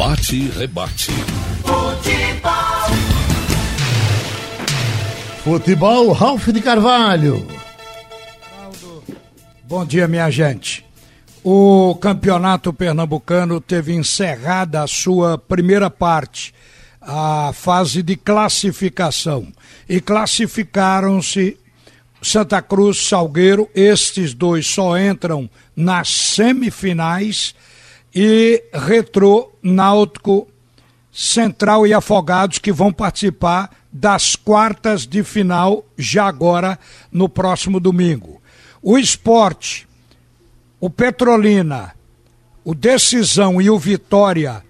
Bate e rebate. Futebol. Futebol Ralf de Carvalho. Bom dia, minha gente. O campeonato pernambucano teve encerrada a sua primeira parte, a fase de classificação. E classificaram-se Santa Cruz, Salgueiro, estes dois só entram nas semifinais e Retrô, Náutico, Central e Afogados que vão participar das quartas de final já agora no próximo domingo. O esporte, o Petrolina, o Decisão e o Vitória,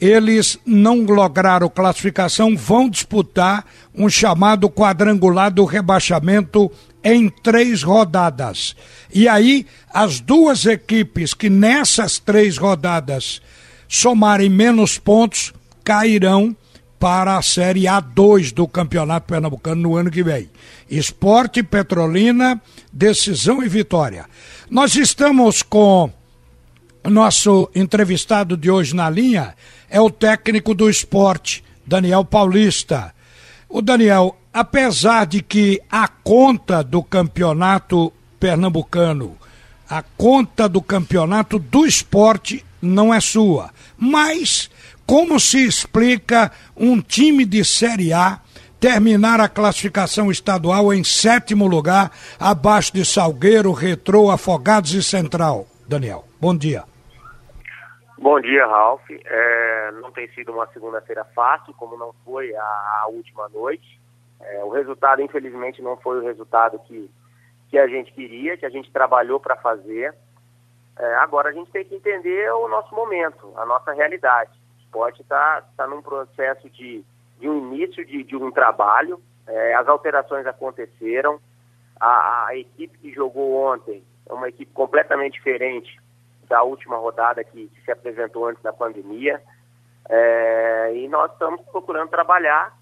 eles não lograram classificação, vão disputar um chamado quadrangular do rebaixamento em três rodadas. E aí, as duas equipes que nessas três rodadas somarem menos pontos cairão para a Série A2 do Campeonato Pernambucano no ano que vem. Esporte, Petrolina, Decisão e Vitória. Nós estamos com nosso entrevistado de hoje na linha, é o técnico do esporte, Daniel Paulista. O Daniel, apesar de que a conta do campeonato pernambucano, a conta do campeonato do esporte não é sua, mas como se explica um time de Série A terminar a classificação estadual em sétimo lugar, abaixo de Salgueiro, Retrô, Afogados e Central? Daniel, bom dia. Bom dia, Ralf. É, não tem sido uma segunda-feira fácil, como não foi a, a última noite. É, o resultado, infelizmente, não foi o resultado que, que a gente queria, que a gente trabalhou para fazer. É, agora a gente tem que entender o nosso momento, a nossa realidade. O esporte está tá num processo de, de um início de, de um trabalho, é, as alterações aconteceram, a, a equipe que jogou ontem é uma equipe completamente diferente da última rodada que, se apresentou antes da pandemia. É, e nós estamos procurando trabalhar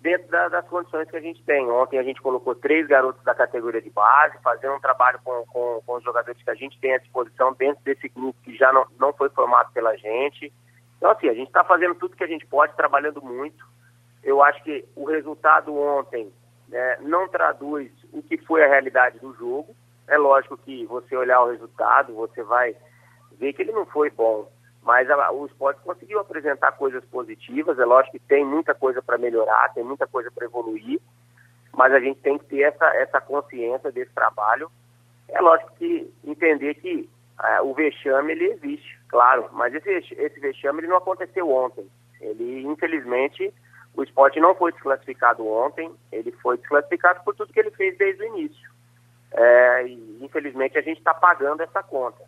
dentro da, das condições que a gente tem. Ontem a gente colocou três garotos da categoria de base, fazendo um trabalho com, com, com os jogadores que a gente tem à disposição dentro desse grupo que já não, não foi formado pela gente. Então, assim, a gente está fazendo tudo que a gente pode, trabalhando muito. Eu acho que o resultado ontem né, não traduz o que foi a realidade do jogo. É lógico que você olhar o resultado, você vai ver que ele não foi bom, mas a, o esporte conseguiu apresentar coisas positivas. É lógico que tem muita coisa para melhorar, tem muita coisa para evoluir, mas a gente tem que ter essa, essa consciência desse trabalho. É lógico que entender que é, o vexame ele existe, claro, mas esse, esse vexame ele não aconteceu ontem. Ele, infelizmente, o esporte não foi desclassificado ontem, ele foi desclassificado por tudo que ele fez desde o início. É, e, infelizmente a gente está pagando essa conta.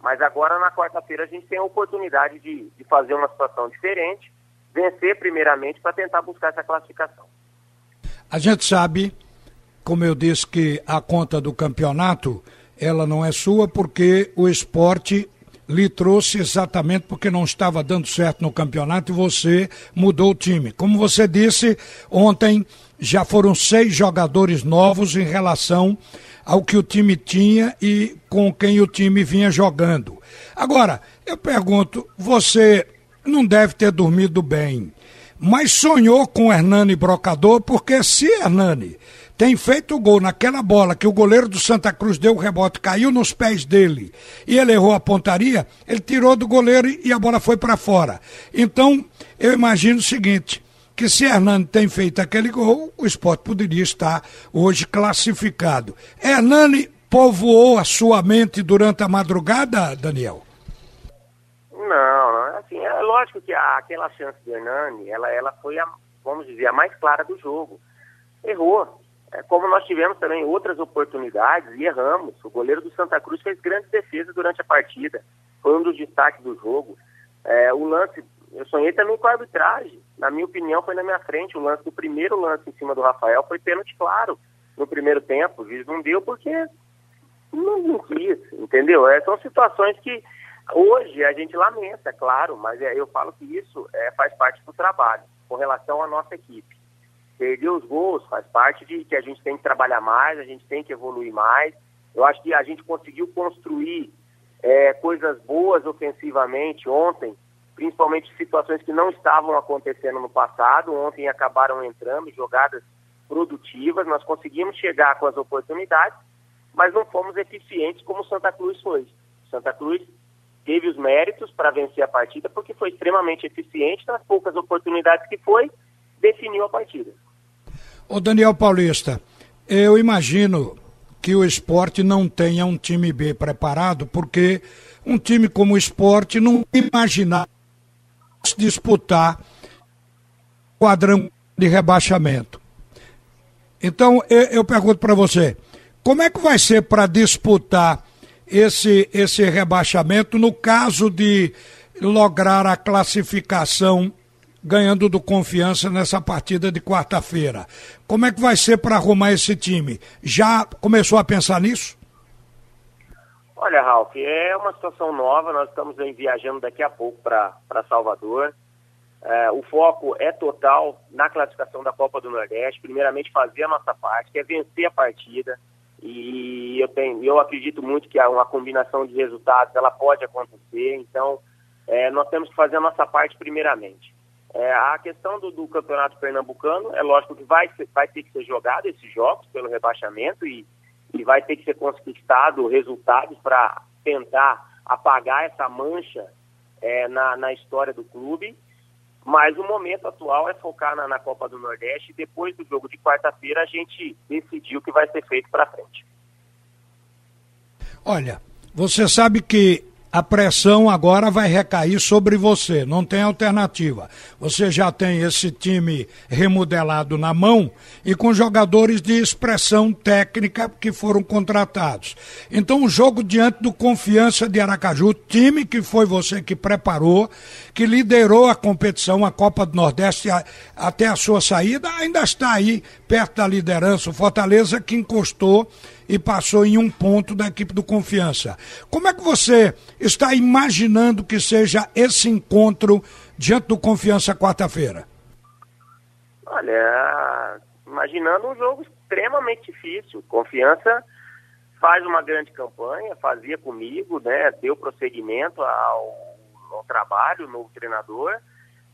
Mas agora na quarta-feira a gente tem a oportunidade de, de fazer uma situação diferente, vencer primeiramente para tentar buscar essa classificação. A gente sabe, como eu disse, que a conta do campeonato ela não é sua porque o esporte lhe trouxe exatamente porque não estava dando certo no campeonato e você mudou o time. Como você disse, ontem já foram seis jogadores novos em relação ao que o time tinha e com quem o time vinha jogando. Agora, eu pergunto, você não deve ter dormido bem, mas sonhou com Hernani Brocador, porque se Hernani tem feito o gol naquela bola que o goleiro do Santa Cruz deu o rebote, caiu nos pés dele e ele errou a pontaria, ele tirou do goleiro e a bola foi para fora. Então, eu imagino o seguinte, que se Hernani tem feito aquele gol, o esporte poderia estar hoje classificado. Hernani povoou a sua mente durante a madrugada, Daniel? Não, não assim, é lógico que a, aquela chance do Hernani, ela, ela foi, a, vamos dizer, a mais clara do jogo. Errou, é, como nós tivemos também outras oportunidades e erramos. O goleiro do Santa Cruz fez grandes defesas durante a partida. Foi um dos destaques do jogo. É, o lance, eu sonhei também com a arbitragem. Na minha opinião, foi na minha frente. O lance, o primeiro lance em cima do Rafael foi pênalti claro no primeiro tempo. O juiz não deu porque não, não quis, entendeu? É, são situações que hoje a gente lamenta, é claro, mas é, eu falo que isso é, faz parte do trabalho com relação à nossa equipe perder os gols faz parte de que a gente tem que trabalhar mais, a gente tem que evoluir mais. Eu acho que a gente conseguiu construir é, coisas boas ofensivamente ontem, principalmente situações que não estavam acontecendo no passado. Ontem acabaram entrando jogadas produtivas, nós conseguimos chegar com as oportunidades, mas não fomos eficientes como Santa Cruz foi. Santa Cruz teve os méritos para vencer a partida porque foi extremamente eficiente nas poucas oportunidades que foi, definiu a partida. O Daniel Paulista, eu imagino que o esporte não tenha um time B preparado, porque um time como o esporte não imaginar disputar quadrão de rebaixamento. Então, eu, eu pergunto para você, como é que vai ser para disputar esse, esse rebaixamento no caso de lograr a classificação ganhando do confiança nessa partida de quarta-feira? Como é que vai ser para arrumar esse time? Já começou a pensar nisso? Olha, Ralf, é uma situação nova. Nós estamos viajando daqui a pouco para Salvador. É, o foco é total na classificação da Copa do Nordeste. Primeiramente, fazer a nossa parte, que é vencer a partida. E eu, tenho, eu acredito muito que uma combinação de resultados ela pode acontecer. Então, é, nós temos que fazer a nossa parte primeiramente. É, a questão do, do, campeonato pernambucano é lógico que vai, vai ter que ser jogado esses jogos pelo rebaixamento e e vai ter que ser conquistado resultados para tentar apagar essa mancha é, na, na história do clube. Mas o momento atual é focar na, na Copa do Nordeste e depois do jogo de quarta-feira a gente decidiu o que vai ser feito para frente. Olha, você sabe que a pressão agora vai recair sobre você, não tem alternativa. Você já tem esse time remodelado na mão e com jogadores de expressão técnica que foram contratados. Então, o jogo diante do Confiança de Aracaju, time que foi você que preparou, que liderou a competição, a Copa do Nordeste até a sua saída, ainda está aí perto da liderança. O Fortaleza que encostou e passou em um ponto da equipe do Confiança. Como é que você está imaginando que seja esse encontro diante do Confiança quarta-feira? Olha, imaginando um jogo extremamente difícil. Confiança faz uma grande campanha, fazia comigo, né? Deu prosseguimento ao, ao trabalho, novo treinador.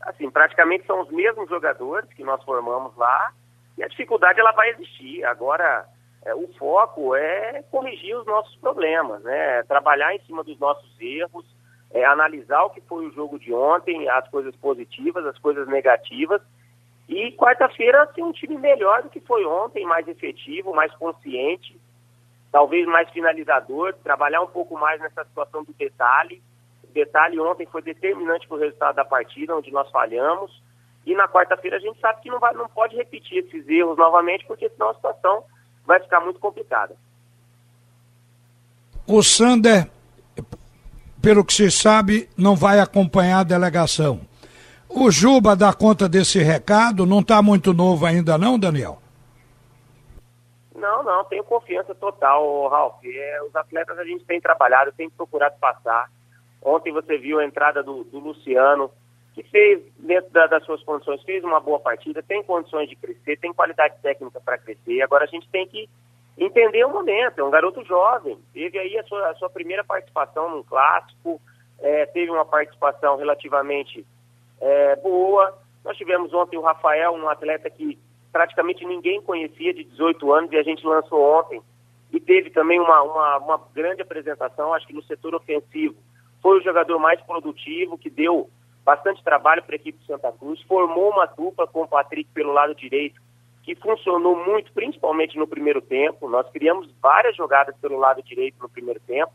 Assim, praticamente são os mesmos jogadores que nós formamos lá e a dificuldade ela vai existir. Agora, é, o foco é corrigir os nossos problemas, né? Trabalhar em cima dos nossos erros, é, analisar o que foi o jogo de ontem, as coisas positivas, as coisas negativas. E quarta-feira ser um time melhor do que foi ontem, mais efetivo, mais consciente, talvez mais finalizador, trabalhar um pouco mais nessa situação do detalhe. O detalhe ontem foi determinante para o resultado da partida, onde nós falhamos. E na quarta-feira a gente sabe que não, vai, não pode repetir esses erros novamente, porque senão a situação vai ficar muito complicada. O Sander, pelo que se sabe, não vai acompanhar a delegação. O Juba dá conta desse recado? Não está muito novo ainda, não, Daniel? Não, não, tenho confiança total, Ralf. É, os atletas a gente tem trabalhado, tem procurado passar. Ontem você viu a entrada do, do Luciano, que fez, dentro da, das suas condições, fez uma boa partida, tem condições de crescer, tem qualidade técnica para crescer. Agora a gente tem que entender o momento. É um garoto jovem, teve aí a sua, a sua primeira participação num clássico, é, teve uma participação relativamente é, boa. Nós tivemos ontem o Rafael, um atleta que praticamente ninguém conhecia, de 18 anos, e a gente lançou ontem. E teve também uma, uma, uma grande apresentação, acho que no setor ofensivo. Foi o jogador mais produtivo, que deu bastante trabalho para a equipe de Santa Cruz, formou uma dupla com o Patrick pelo lado direito, que funcionou muito, principalmente no primeiro tempo. Nós criamos várias jogadas pelo lado direito no primeiro tempo.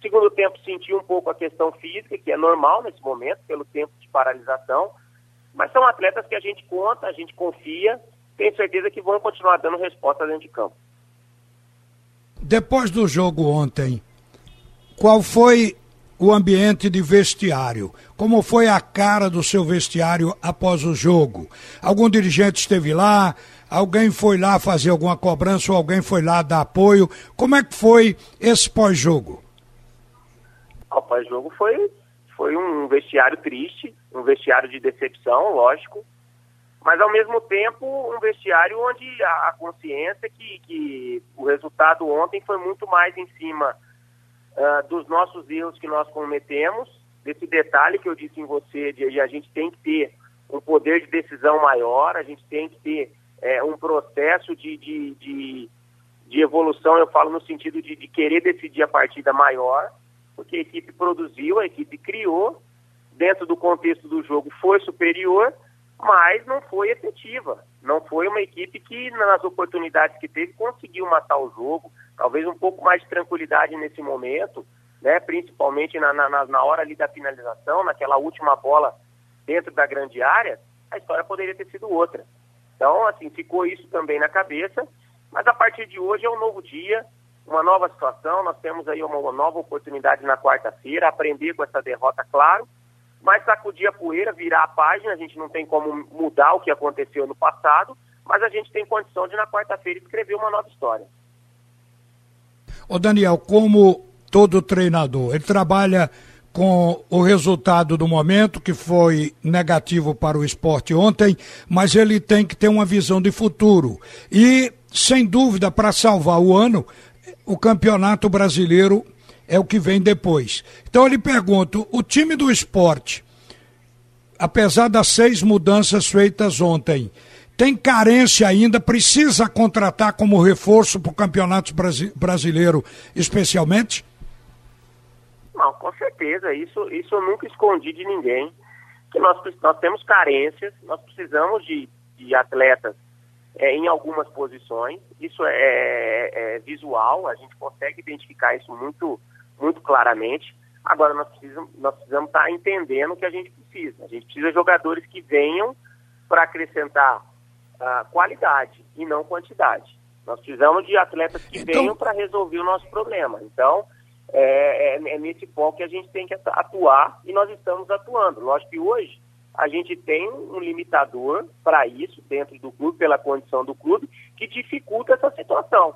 Segundo tempo, sentiu um pouco a questão física, que é normal nesse momento, pelo tempo de paralisação. Mas são atletas que a gente conta, a gente confia, tem certeza que vão continuar dando resposta dentro de campo. Depois do jogo ontem, qual foi o ambiente de vestiário. Como foi a cara do seu vestiário após o jogo? Algum dirigente esteve lá? Alguém foi lá fazer alguma cobrança ou alguém foi lá dar apoio? Como é que foi esse pós-jogo? O pós-jogo foi, foi um vestiário triste, um vestiário de decepção, lógico, mas ao mesmo tempo um vestiário onde a, consciência que, que o resultado ontem foi muito mais em cima uh, dos nossos erros que nós cometemos desse detalhe que eu disse em você, de a gente tem que ter um poder de decisão maior, a gente tem que ter é, um processo de, de, de, de, evolução, eu falo no sentido de, de querer decidir a partida maior, porque a equipe produziu, a equipe criou, dentro do contexto do jogo foi superior, mas não foi efetiva. Não foi uma equipe que, nas oportunidades que teve, conseguiu matar o jogo. Talvez um pouco mais de tranquilidade nesse momento, né? principalmente na, na, na hora ali da finalização, naquela última bola dentro da grande área, a história poderia ter sido outra. Então, assim, ficou isso também na cabeça. Mas a partir de hoje é um novo dia, uma nova situação. Nós temos aí uma nova oportunidade na quarta-feira, aprender com essa derrota, claro, mas sacudir a poeira, virar a página, a gente não tem como mudar o que aconteceu no passado, mas a gente tem condição de na quarta-feira escrever uma nova história. Ô Daniel, como todo treinador, ele trabalha com o resultado do momento, que foi negativo para o esporte ontem, mas ele tem que ter uma visão de futuro. E, sem dúvida, para salvar o ano, o campeonato brasileiro é o que vem depois. Então eu lhe pergunto: o time do esporte, apesar das seis mudanças feitas ontem, tem carência ainda? Precisa contratar como reforço para o Campeonato Brasileiro, especialmente? Não, com certeza. Isso, isso eu nunca escondi de ninguém. Que nós, nós temos carências, nós precisamos de, de atletas é, em algumas posições. Isso é, é, é, visual, a gente consegue identificar isso muito muito claramente. Agora, nós precisamos, nós precisamos estar entendendo o que a gente precisa. A gente precisa de jogadores que venham para acrescentar uh, qualidade e não quantidade. Nós precisamos de atletas que então... venham para resolver o nosso problema. Então, é, é, é, nesse foco que a gente tem que atuar e nós estamos atuando. Lógico que hoje a gente tem um limitador para isso dentro do clube, pela condição do clube, que dificulta essa situação.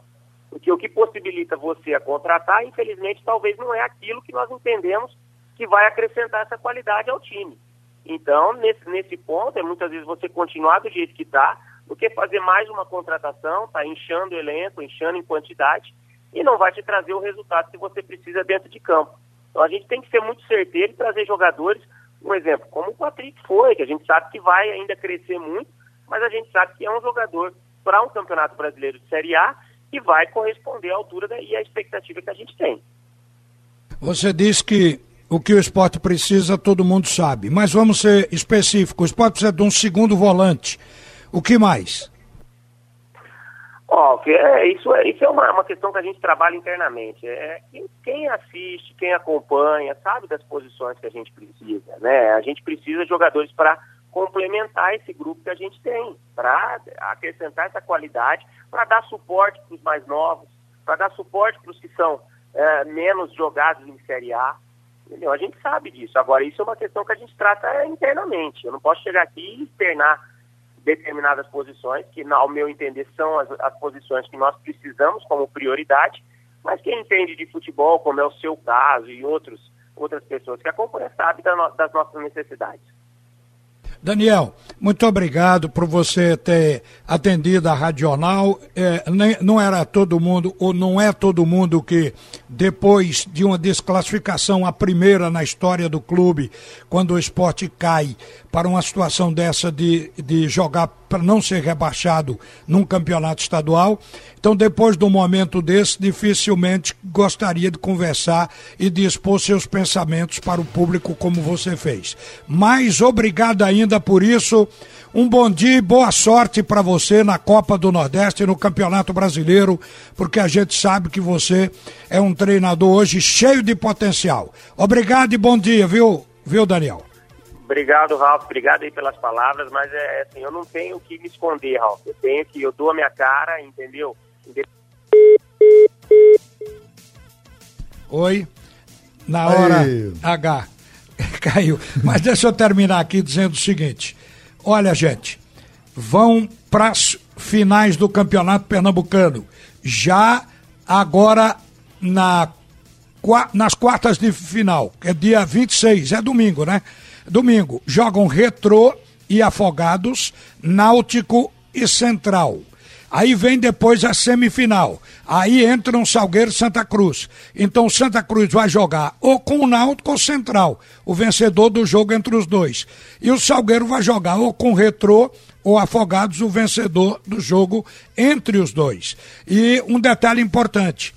Porque o que possibilita você a contratar, infelizmente, talvez não é aquilo que nós entendemos que vai acrescentar essa qualidade ao time. Então, nesse, nesse ponto, é muitas vezes você continuar do jeito que está, do que fazer mais uma contratação, tá inchando o elenco, inchando em quantidade, e não vai te trazer o resultado que você precisa dentro de campo. Então, a gente tem que ser muito certeiro e trazer jogadores, um exemplo, como o Patrick foi, que a gente sabe que vai ainda crescer muito, mas a gente sabe que é um jogador para um campeonato brasileiro de Série A e vai corresponder à altura da, e à expectativa que a gente tem. Você disse que o que o esporte precisa todo mundo sabe, mas vamos ser específicos. O esporte precisa de um segundo volante. O que mais? Ó, é, isso é, isso é uma, uma questão que a gente trabalha internamente. É, quem, quem, assiste, quem acompanha, sabe das posições que a gente precisa, né? A gente precisa de jogadores para complementar esse grupo que a gente tem, para acrescentar essa qualidade, para dar suporte para os mais novos, para dar suporte para os que são é, menos jogados em Série A. Entendeu? A gente sabe disso. Agora, isso é uma questão que a gente trata internamente. Eu não posso chegar aqui e externar determinadas posições, que, ao meu entender, são as, as posições que nós precisamos como prioridade, mas quem entende de futebol, como é o seu caso e outros, outras pessoas que acompanham, sabe das nossas necessidades. Daniel, muito obrigado por você ter atendido a Radional. É, nem, não era todo mundo, ou não é todo mundo que, depois de uma desclassificação, a primeira na história do clube, quando o esporte cai para uma situação dessa de, de jogar para não ser rebaixado num campeonato estadual. Então, depois de um momento desse, dificilmente gostaria de conversar e de expor seus pensamentos para o público como você fez. Mas obrigado ainda por isso. Um bom dia e boa sorte para você na Copa do Nordeste e no Campeonato Brasileiro, porque a gente sabe que você é um treinador hoje cheio de potencial. Obrigado e bom dia, viu, viu Daniel? Obrigado, Ralf. Obrigado aí pelas palavras, mas é assim, eu não tenho o que me esconder, Ralf. Eu tenho que, eu dou a minha cara, entendeu? Oi, na hora Aí. H. Caiu. Mas deixa eu terminar aqui dizendo o seguinte: olha, gente, vão para as finais do Campeonato Pernambucano. Já agora na, nas quartas de final, que é dia 26, é domingo, né? Domingo, jogam Retrô e Afogados, Náutico e Central. Aí vem depois a semifinal. Aí entram Salgueiro e Santa Cruz. Então Santa Cruz vai jogar ou com o Náutico ou Central, o vencedor do jogo entre os dois. E o Salgueiro vai jogar ou com o Retrô ou Afogados, o vencedor do jogo entre os dois. E um detalhe importante,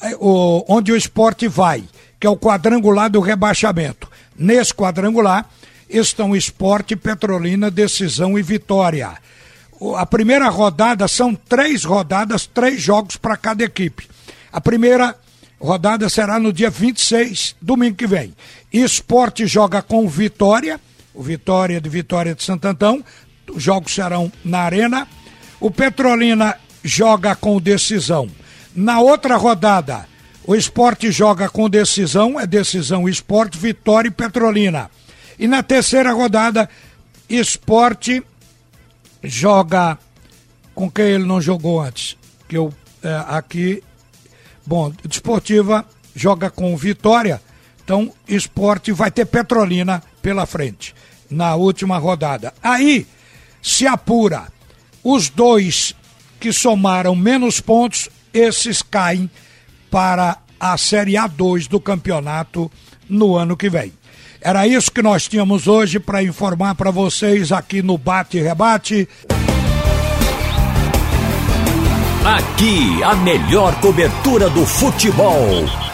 é, onde o esporte vai, que é o quadrangular do rebaixamento. Nesse quadrangular estão Esporte, Petrolina, Decisão e Vitória a primeira rodada são três rodadas, três jogos para cada equipe. A primeira rodada será no dia 26, domingo que vem. Esporte joga com Vitória, o Vitória de Vitória de Santo Antão. Os jogos serão na Arena. O Petrolina joga com Decisão. Na outra rodada, o Esporte joga com Decisão, é Decisão Esporte, Vitória e Petrolina. E na terceira rodada, Esporte joga com quem ele não jogou antes. Que eu é, aqui, bom, Desportiva joga com Vitória, então esporte vai ter Petrolina pela frente na última rodada. Aí se apura os dois que somaram menos pontos, esses caem para a Série A2 do campeonato no ano que vem. Era isso que nós tínhamos hoje para informar para vocês aqui no Bate e Rebate. Aqui a melhor cobertura do futebol.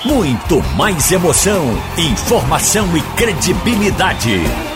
Muito mais emoção, informação e credibilidade.